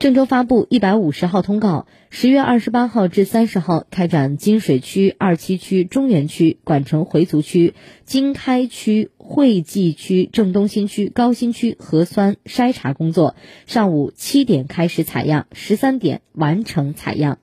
郑州发布一百五十号通告十月二十八号至三十号开展金水区二七区中原区管城回族区经开区惠济区郑东新区高新区核酸筛查工作上午七点开始采样十三点完成采样。